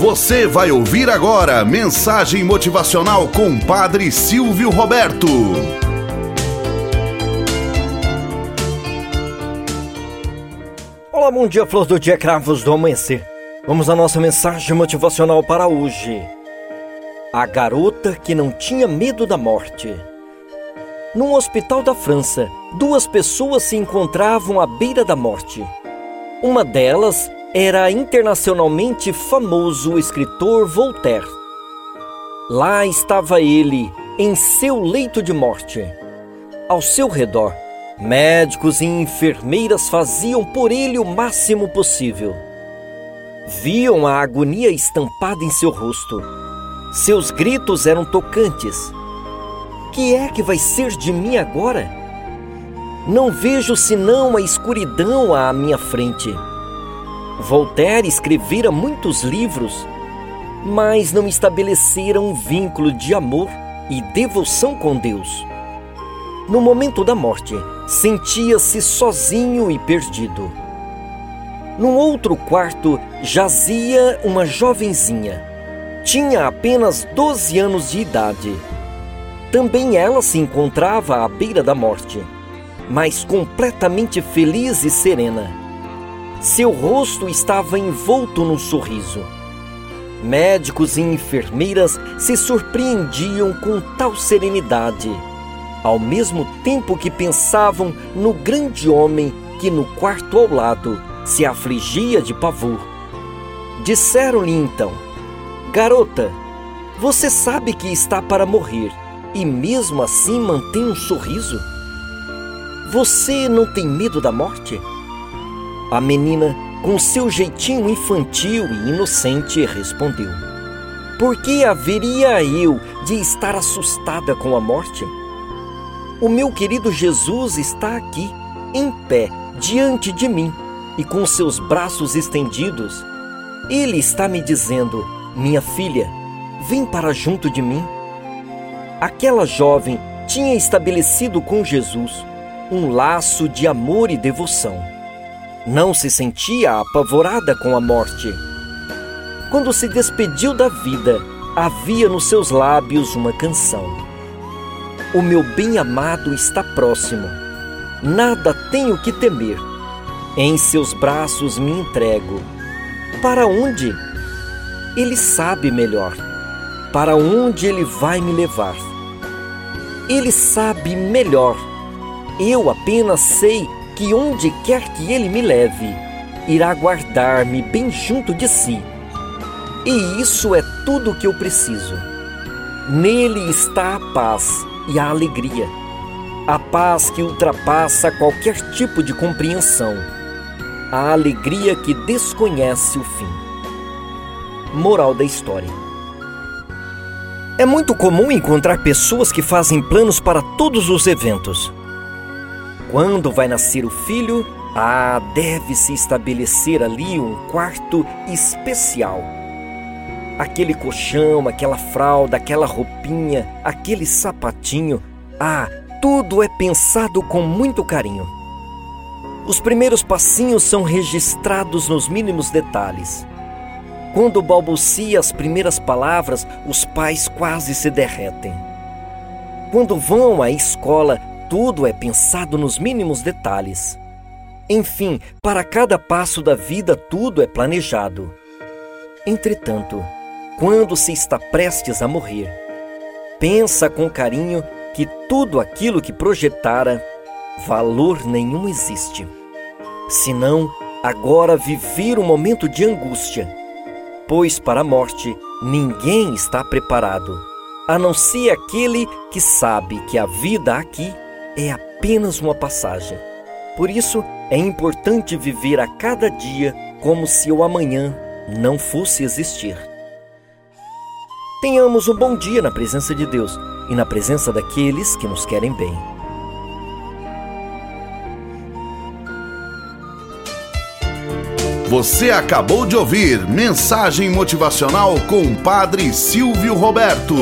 Você vai ouvir agora mensagem motivacional com Padre Silvio Roberto. Olá, bom dia, flor do dia, cravos do amanhecer. Vamos à nossa mensagem motivacional para hoje. A garota que não tinha medo da morte. Num hospital da França, duas pessoas se encontravam à beira da morte. Uma delas era internacionalmente famoso escritor Voltaire. Lá estava ele, em seu leito de morte. Ao seu redor, médicos e enfermeiras faziam por ele o máximo possível. Viam a agonia estampada em seu rosto. Seus gritos eram tocantes. Que é que vai ser de mim agora? Não vejo senão a escuridão à minha frente. Voltaire escrevera muitos livros, mas não estabelecera um vínculo de amor e devoção com Deus. No momento da morte, sentia-se sozinho e perdido. Num outro quarto jazia uma jovenzinha. Tinha apenas 12 anos de idade. Também ela se encontrava à beira da morte, mas completamente feliz e serena seu rosto estava envolto num sorriso. Médicos e enfermeiras se surpreendiam com tal serenidade, ao mesmo tempo que pensavam no grande homem que no quarto ao lado se afligia de pavor. Disseram-lhe então: Garota, você sabe que está para morrer e mesmo assim mantém um sorriso? Você não tem medo da morte? A menina, com seu jeitinho infantil e inocente, respondeu: Por que haveria eu de estar assustada com a morte? O meu querido Jesus está aqui, em pé, diante de mim e com seus braços estendidos. Ele está me dizendo: Minha filha, vem para junto de mim. Aquela jovem tinha estabelecido com Jesus um laço de amor e devoção não se sentia apavorada com a morte. Quando se despediu da vida, havia nos seus lábios uma canção. O meu bem-amado está próximo. Nada tenho que temer. Em seus braços me entrego. Para onde? Ele sabe melhor. Para onde ele vai me levar? Ele sabe melhor. Eu apenas sei que onde quer que ele me leve, irá guardar-me bem junto de si. E isso é tudo o que eu preciso. Nele está a paz e a alegria. A paz que ultrapassa qualquer tipo de compreensão. A alegria que desconhece o fim. Moral da história. É muito comum encontrar pessoas que fazem planos para todos os eventos quando vai nascer o filho, ah, deve-se estabelecer ali um quarto especial. Aquele colchão, aquela fralda, aquela roupinha, aquele sapatinho, ah, tudo é pensado com muito carinho. Os primeiros passinhos são registrados nos mínimos detalhes. Quando balbucia as primeiras palavras, os pais quase se derretem. Quando vão à escola, tudo é pensado nos mínimos detalhes. Enfim, para cada passo da vida, tudo é planejado. Entretanto, quando se está prestes a morrer, pensa com carinho que tudo aquilo que projetara, valor nenhum existe. Senão, agora viver um momento de angústia, pois para a morte ninguém está preparado, a não ser aquele que sabe que a vida aqui é apenas uma passagem. Por isso, é importante viver a cada dia como se o amanhã não fosse existir. Tenhamos um bom dia na presença de Deus e na presença daqueles que nos querem bem. Você acabou de ouvir Mensagem Motivacional com o Padre Silvio Roberto.